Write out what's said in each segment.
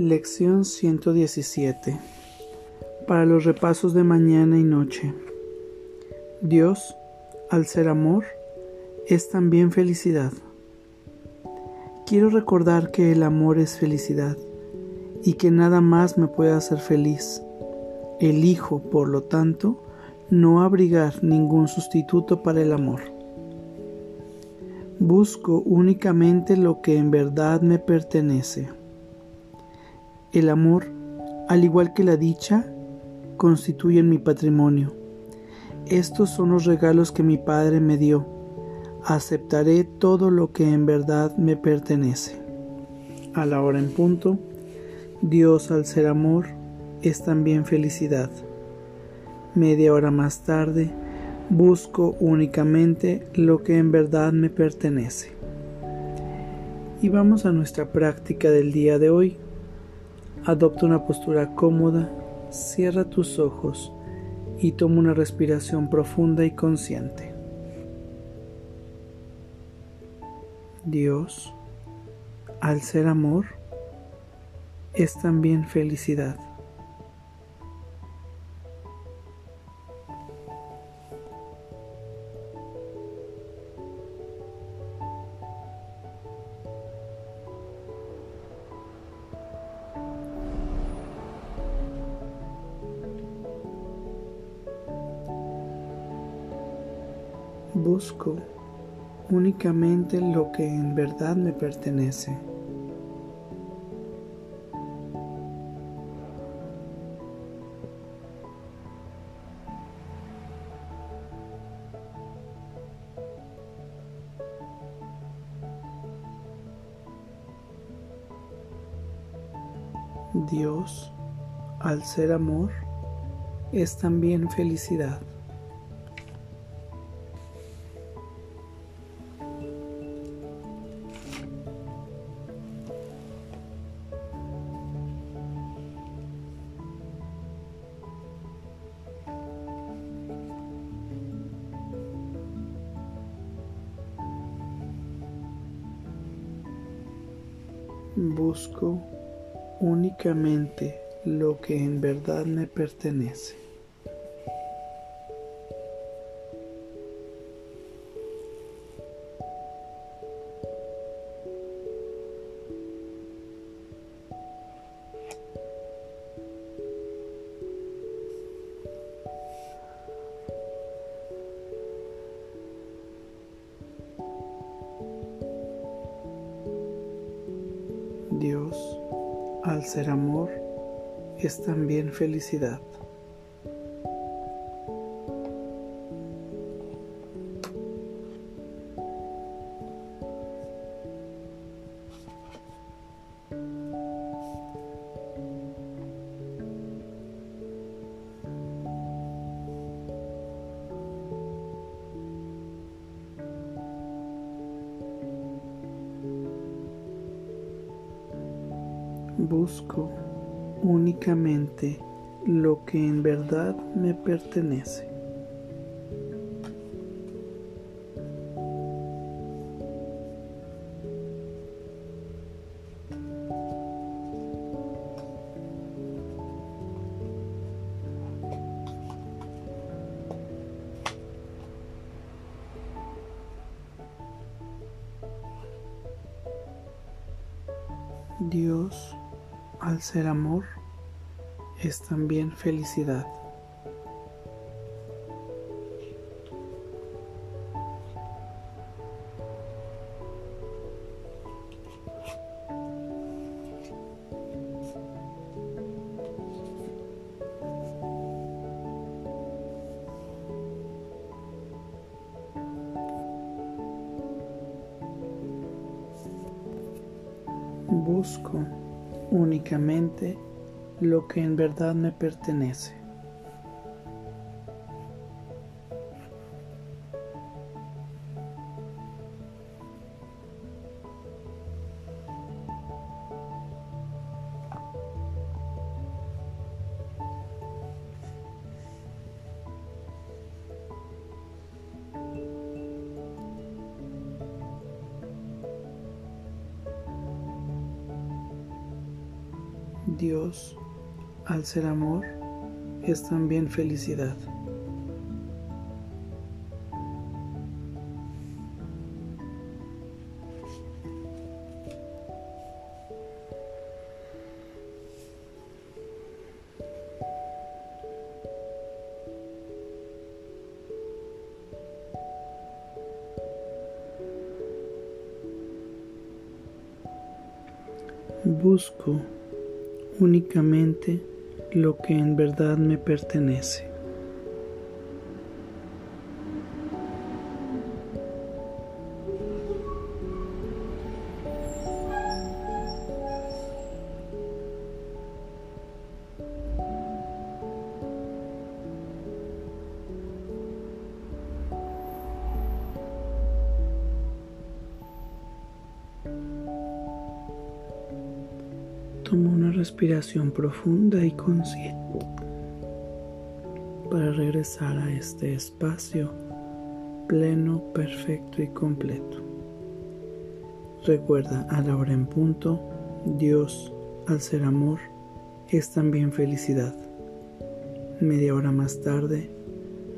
Lección 117 Para los repasos de mañana y noche. Dios, al ser amor, es también felicidad. Quiero recordar que el amor es felicidad y que nada más me puede hacer feliz. Elijo, por lo tanto, no abrigar ningún sustituto para el amor. Busco únicamente lo que en verdad me pertenece. El amor, al igual que la dicha, constituyen mi patrimonio. Estos son los regalos que mi Padre me dio. Aceptaré todo lo que en verdad me pertenece. A la hora en punto, Dios al ser amor es también felicidad. Media hora más tarde, busco únicamente lo que en verdad me pertenece. Y vamos a nuestra práctica del día de hoy. Adopta una postura cómoda, cierra tus ojos y toma una respiración profunda y consciente. Dios, al ser amor, es también felicidad. Busco únicamente lo que en verdad me pertenece. Dios, al ser amor, es también felicidad. Busco únicamente lo que en verdad me pertenece. Al ser amor, es también felicidad. Busco únicamente lo que en verdad me pertenece. Dios al ser amor, es también felicidad. Busco únicamente lo que en verdad me pertenece. Dios, al ser amor, es también felicidad. Busco únicamente lo que en verdad me pertenece. Toma una respiración profunda y consciente para regresar a este espacio pleno, perfecto y completo. Recuerda, a la hora en punto, Dios, al ser amor, es también felicidad. Media hora más tarde,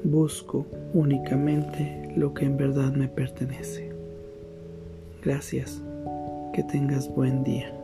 busco únicamente lo que en verdad me pertenece. Gracias. Que tengas buen día.